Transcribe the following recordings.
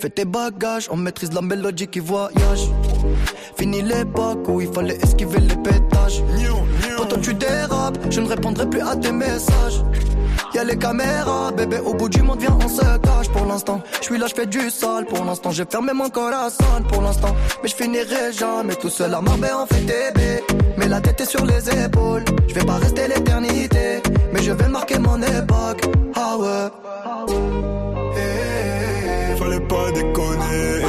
Fais tes bagages, on maîtrise la mélodie qui voyage. Fini l'époque où il fallait esquiver les pétages. Quand tu dérapes, je ne répondrai plus à tes messages. Y'a les caméras, bébé, au bout du monde, viens, on se cache pour l'instant. Je suis là, je fais du sale pour l'instant. J'ai fermé mon corazon pour l'instant. Mais je finirai jamais tout seul à Marbella, on fait bébés. Mais la tête est sur les épaules. Je vais pas rester l'éternité, mais je vais marquer mon époque. Ah ouais. Fallait pas déconner.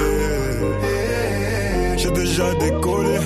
J'ai déjà décollé.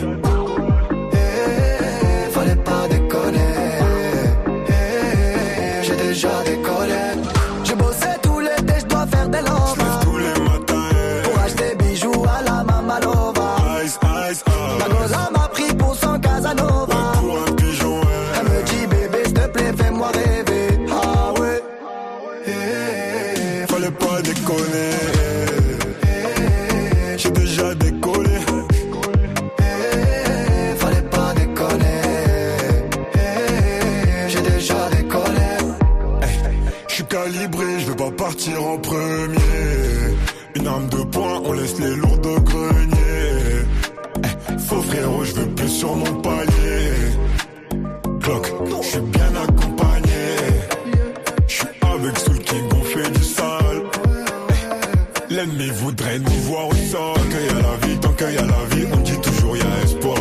L'ennemi voudrait nous voir au. Tant qu'il y a la vie, tant qu'il y a la vie, on dit toujours y a espoir.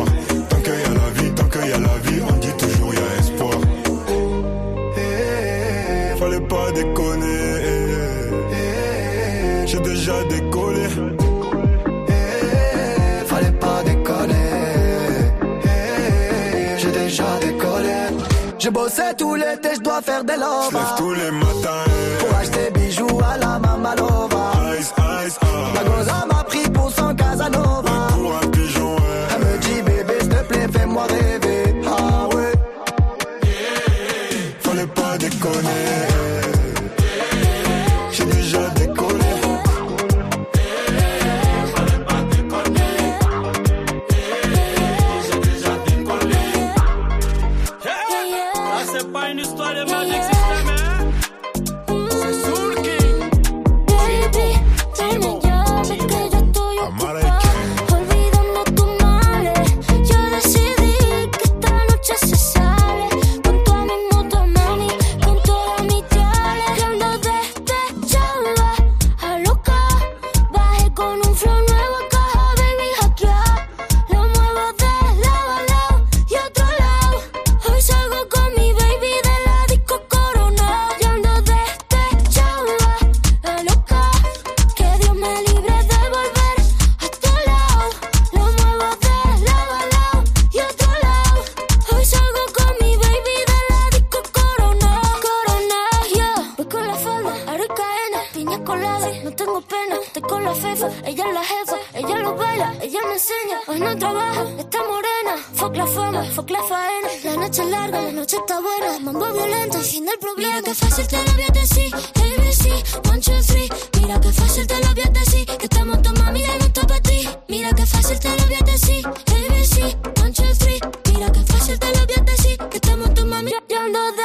Tant qu'il y a la vie, tant qu'il y a la vie, on dit toujours y a espoir. Eh, Fallait pas déconner. J'ai déjà décollé. eh, Fallait pas déconner. Eh, J'ai déjà décollé. J'ai bossé tout l'été, je dois faire des lovas. tous les matins. No tengo pena Estoy con la fefa, ella es la jefa Ella lo baila, ella me enseña Hoy no trabaja, está morena Fuck la fama, fuck la faena La noche es larga, la noche está buena Mambo violento, y fin del problema. Mira que fácil te lo voy a decir ABC, one, two, three. Mira que fácil te lo voy a decir Que estamos tu mami, ya no está para ti. Mira que fácil te lo voy a decir ABC, one, two, three. Mira que fácil te lo voy a decir Que estamos tu mami, yo ando despechada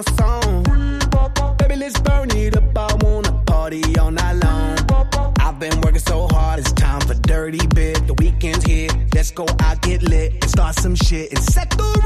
my song. Baby, let's burn it up. I wanna party all night long. I've been working so hard, it's time for dirty bit. The weekend's here, let's go out, get lit, and start some shit and set the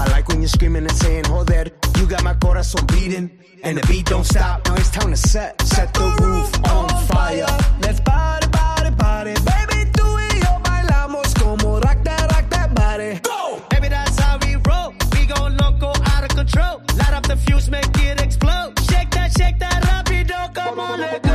I like when you're screaming and saying, joder. You got my corazon beating, and the beat don't stop. Now it's time to set, set the roof on fire. Let's party, party, party. Baby, tú y yo bailamos como rock that, rock that body. Go! Baby, that's how we roll. We go loco, out of control. Light up the fuse, make it explode. Shake that, shake that, rapido, come on, let go.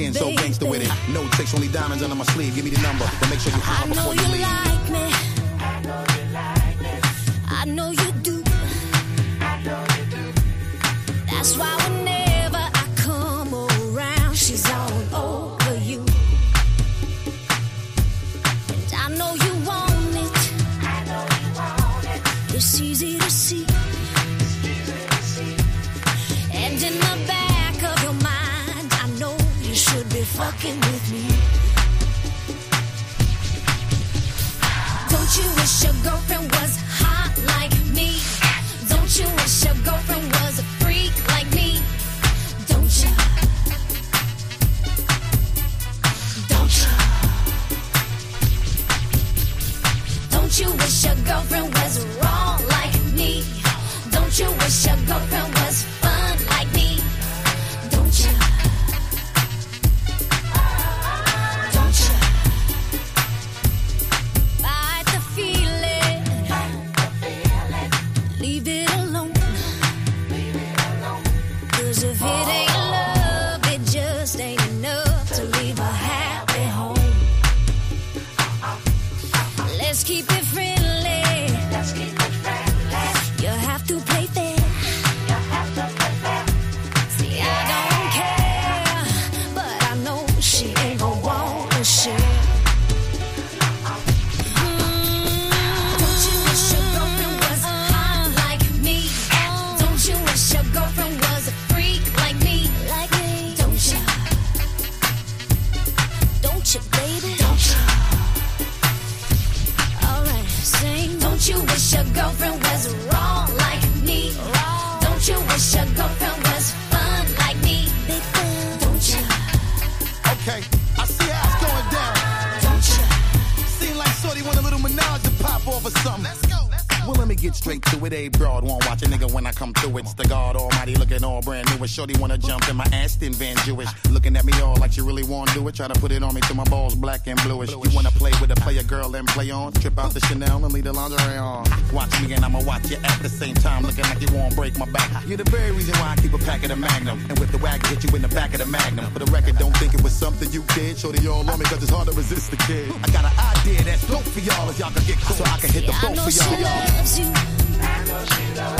skin so gangster with it. No tricks, only diamonds under my sleeve. Give me the number, but make sure you hop before you got you at the same time, looking like you won't break my back. You're the very reason why I keep a pack of the Magnum. And with the whack, get you in the back of the Magnum. For the record, don't think it was something you did. Show they all on me, cause it's hard to resist the kid. I got an idea that's dope for y'all, if y'all can get cool. So I can hit the boat for y'all. I know she loves you. I know she loves you.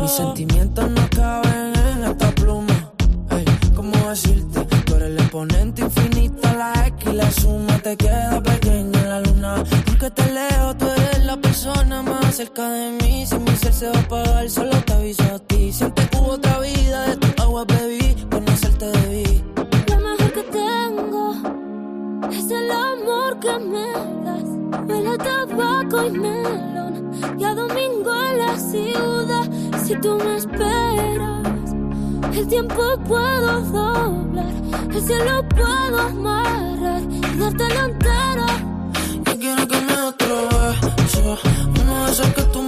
Mis sentimientos no caben en esta pluma. Ey, ¿cómo decirte? Tú eres el exponente infinito, la X y la suma te queda pequeña en la luna. Porque te leo, tú eres la persona más cerca de mí. Si mi ser se va a apagar, solo te aviso a ti. Siente que hubo otra vida, de tu agua bebí, conocerte debí. Es el amor que me das. Huele tabaco y melón. Y a domingo en la ciudad. Si tú me esperas, el tiempo puedo doblar. El cielo puedo amarrar y darte la entera. Yo quiero que me atrevas. Uno de esos que tú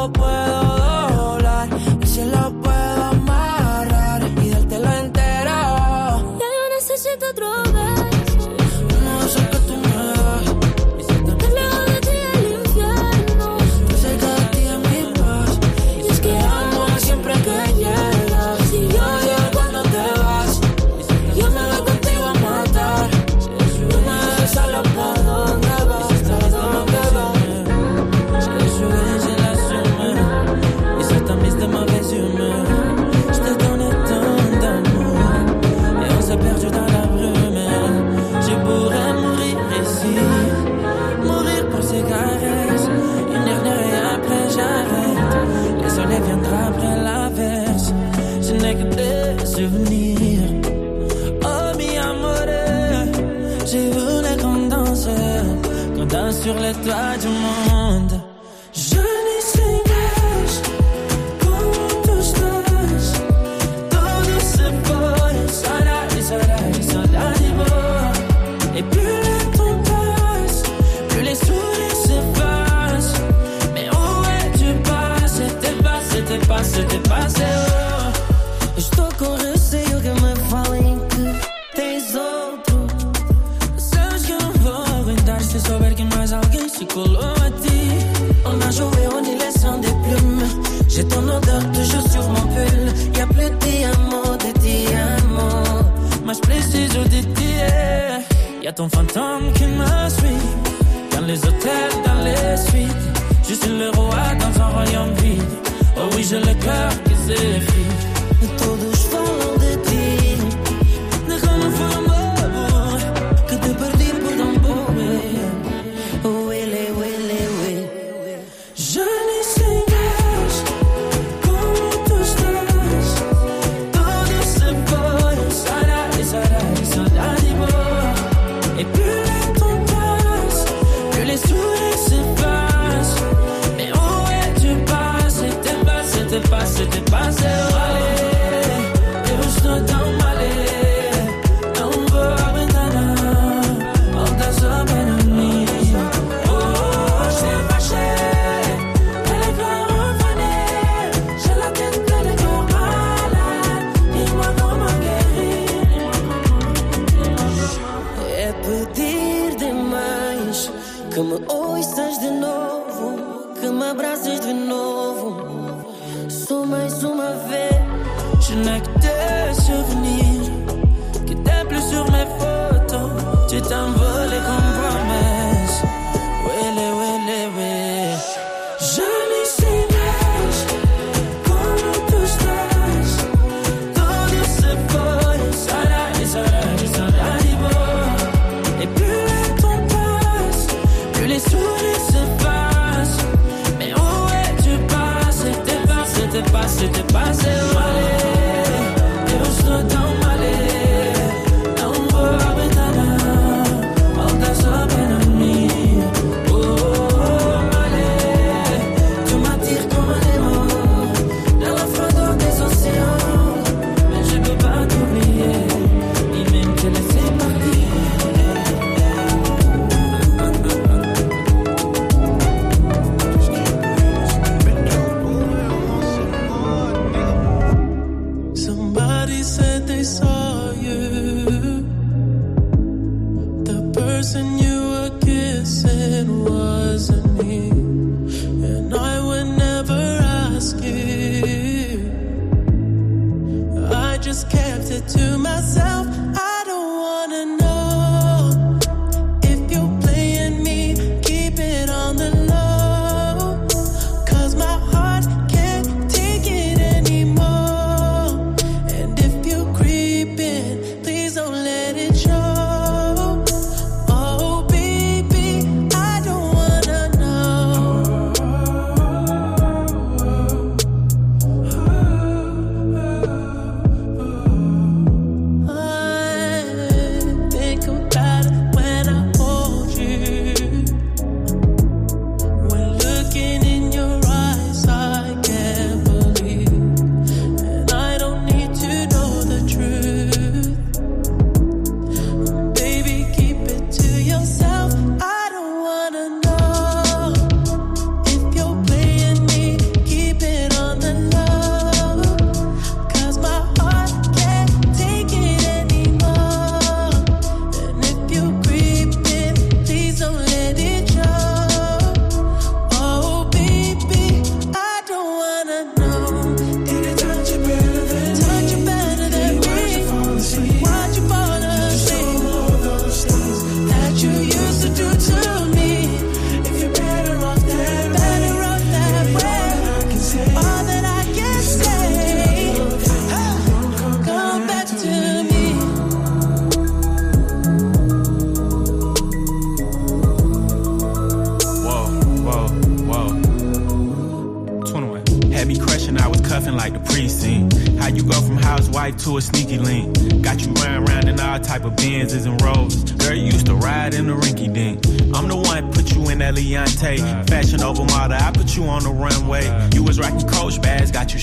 Well. puedo myself.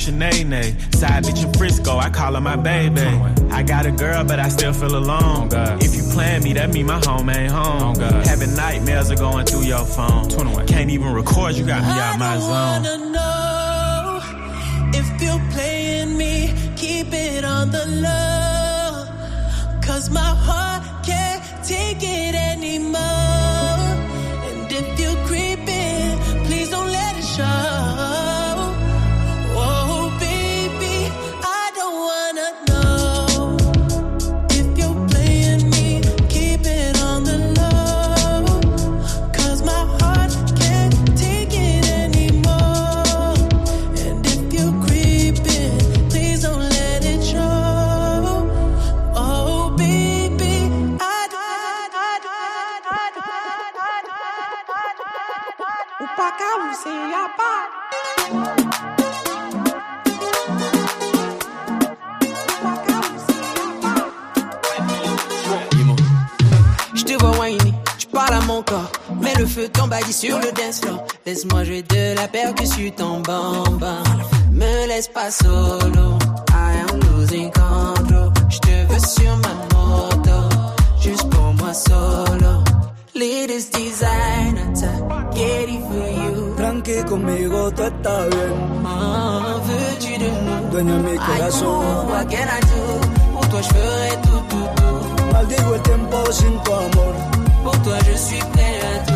your nay. Side bitch in Frisco, I call her my baby. I got a girl, but I still feel alone. If you plan me, that mean my home ain't home. Having nightmares are going through your phone. Can't even record, you got me out my zone. Laisse-moi jouer de la percussion en bambin. Me laisse pas solo. I am losing control. Je te veux sur ma moto. Juste pour moi solo. Ladies designer, getty for you. Tranqui conmigo, tú estás bien. Ah, veux-tu de nous? Dueño mi corazón. What can I do? Pour toi, je ferai tout, tout, tout. Maldigo el tiempo sin tu amor. Pour toi, je suis prêt à tout.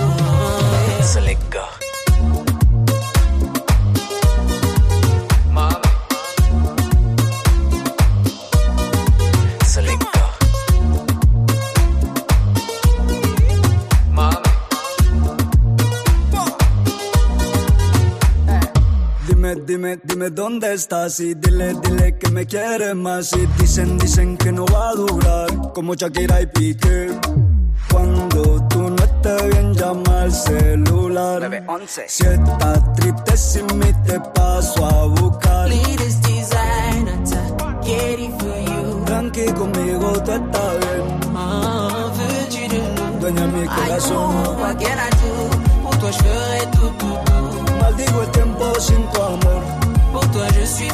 Dime, dime dónde estás y dile, dile que me quieres más. Y dicen, dicen que no va a durar como Shakira y Piqué hace bien llamar celular. Si estás triste te paso a buscar. You. Tranqui conmigo, tú estás Dueña mi corazón. Sin tu amor. Toi, je suis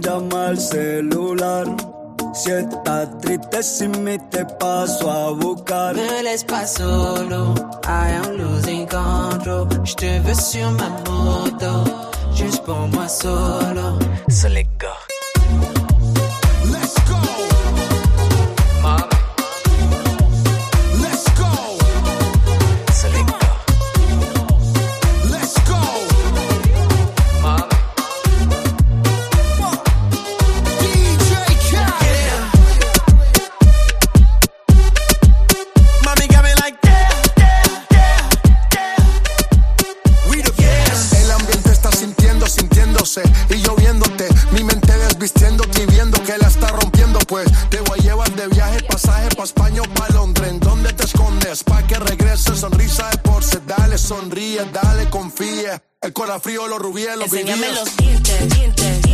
llama al celular. Si está triste, si me te paso a buscar. Me laisse pas solo, I am losing control. Je te veux sur ma moto, juste pour moi solo. So les. El corazón frío, los rubíes, los Enséñame los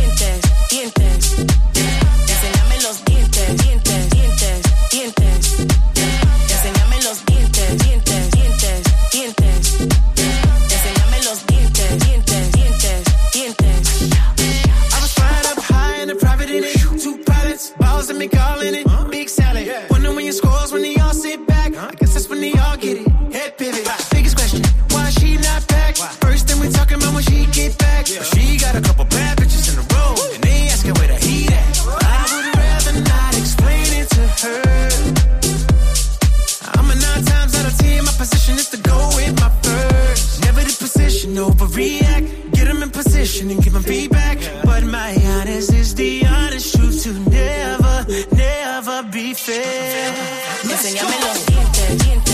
Enséñame los dientes, dientes.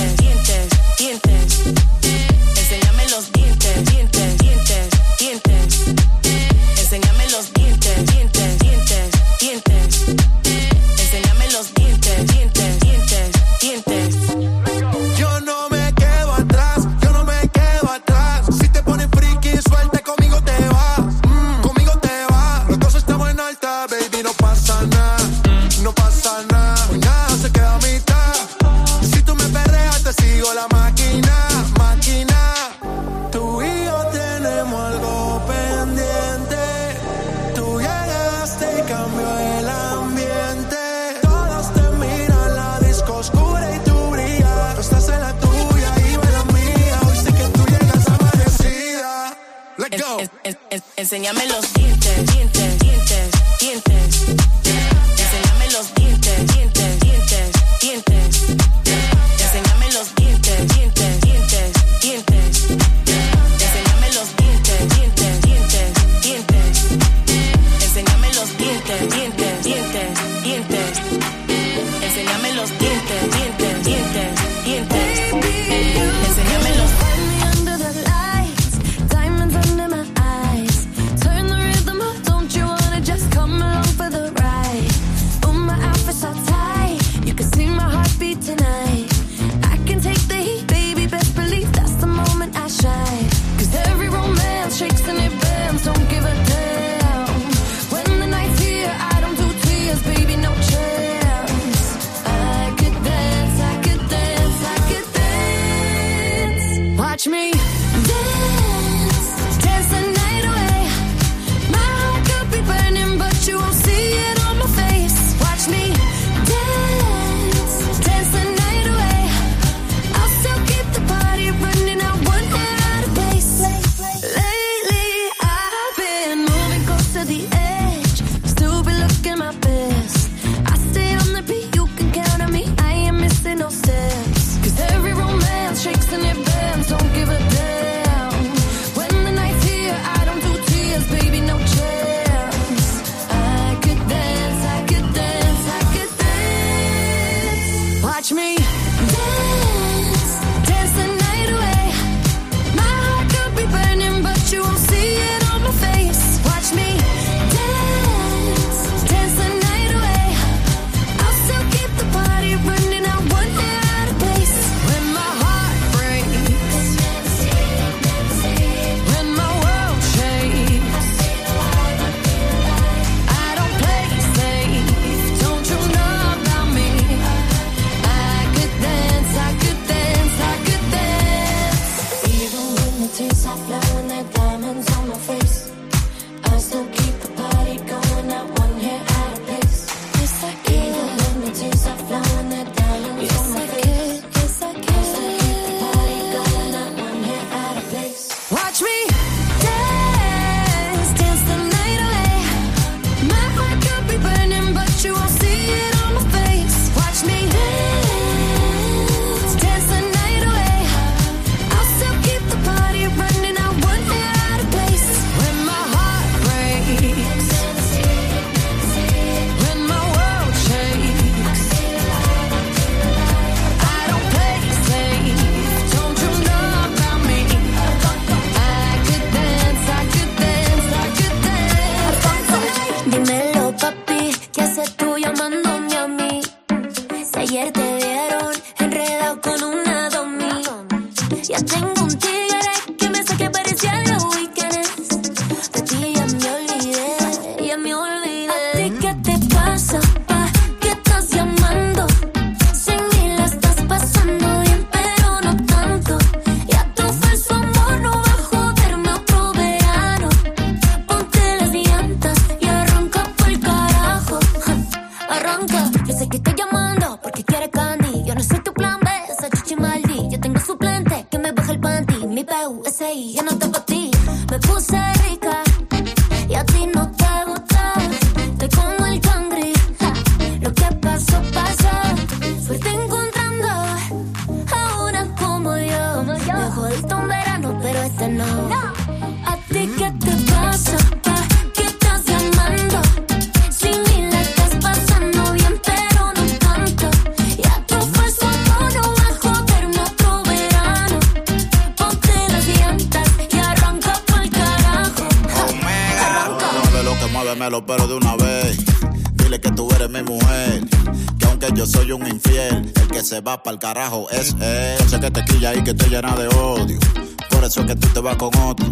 que se va pa'l carajo es él. Sé que te quilla y que te llena de odio. Por eso es que tú te vas con otro.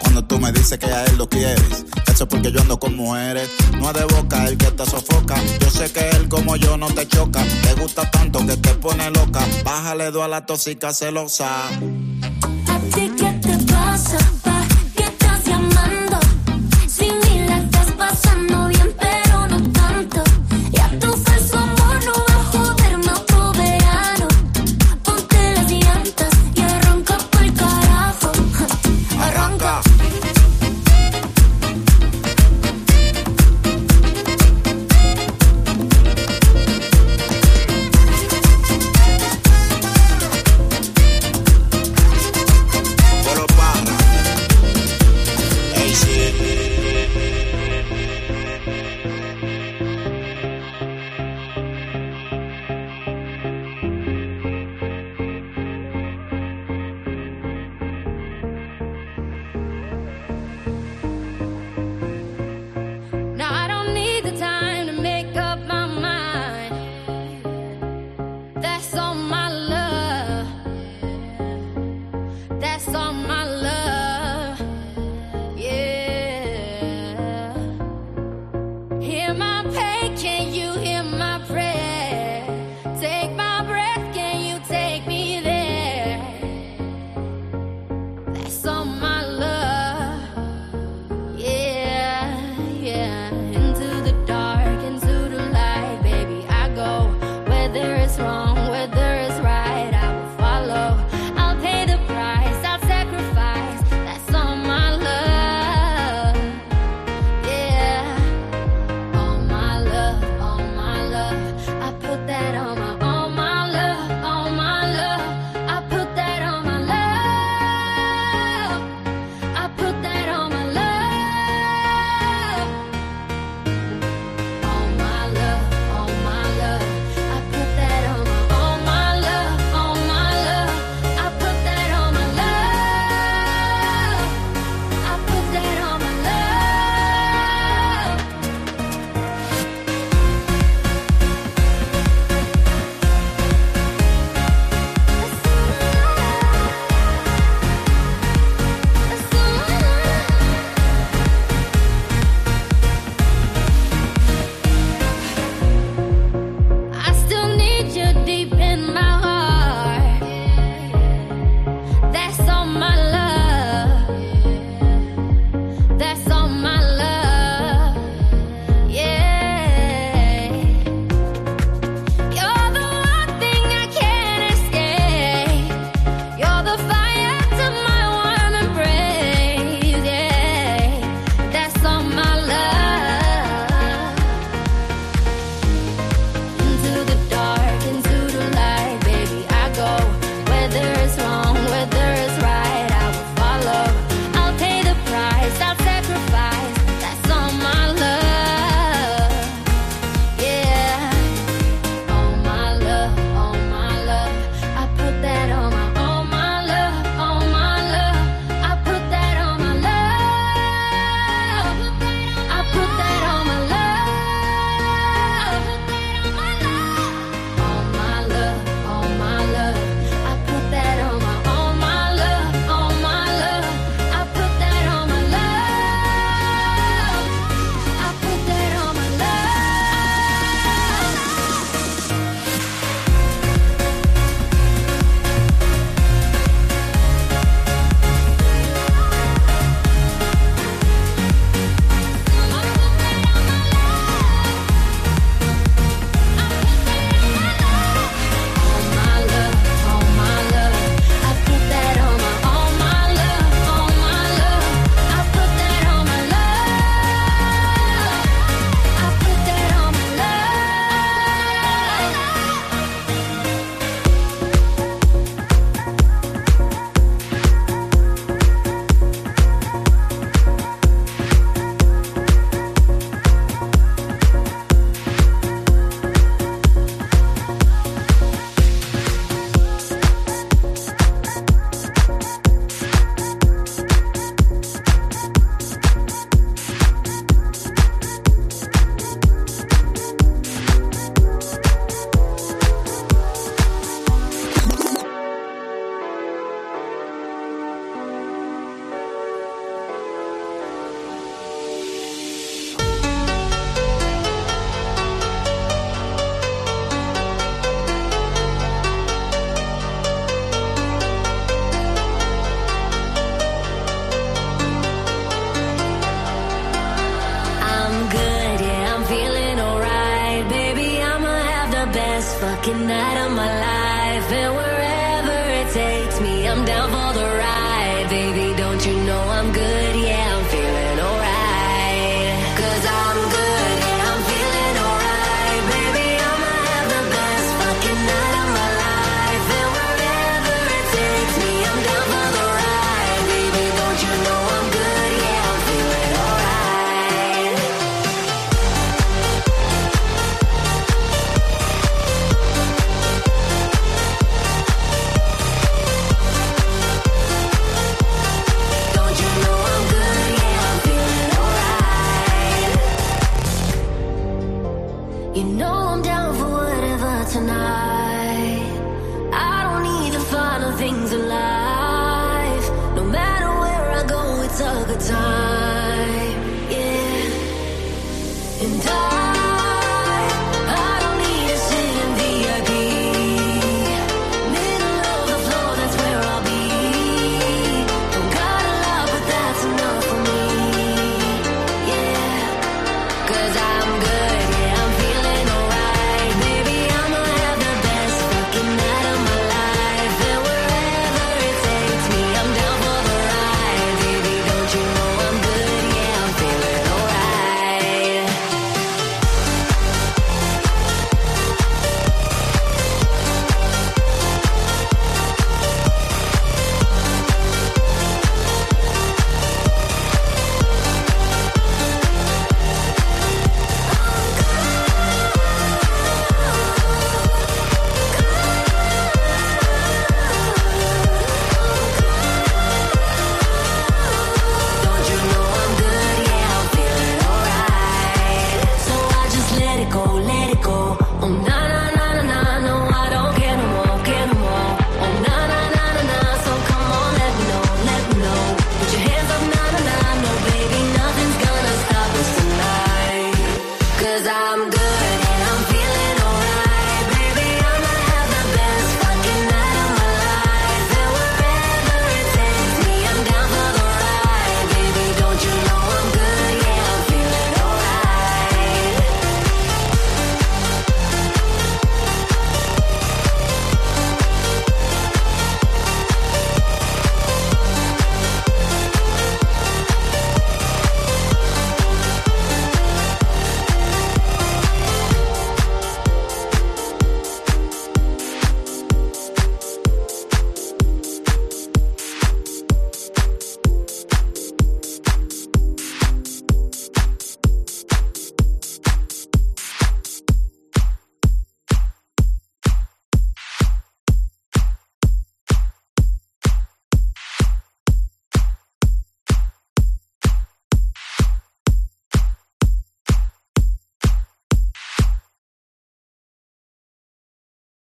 Cuando tú me dices que a él lo quieres, eso es porque yo ando con mujeres. No es de boca el que te sofoca. Yo sé que él como yo no te choca. Te gusta tanto que te pone loca. Bájale dos a la tóxica celosa.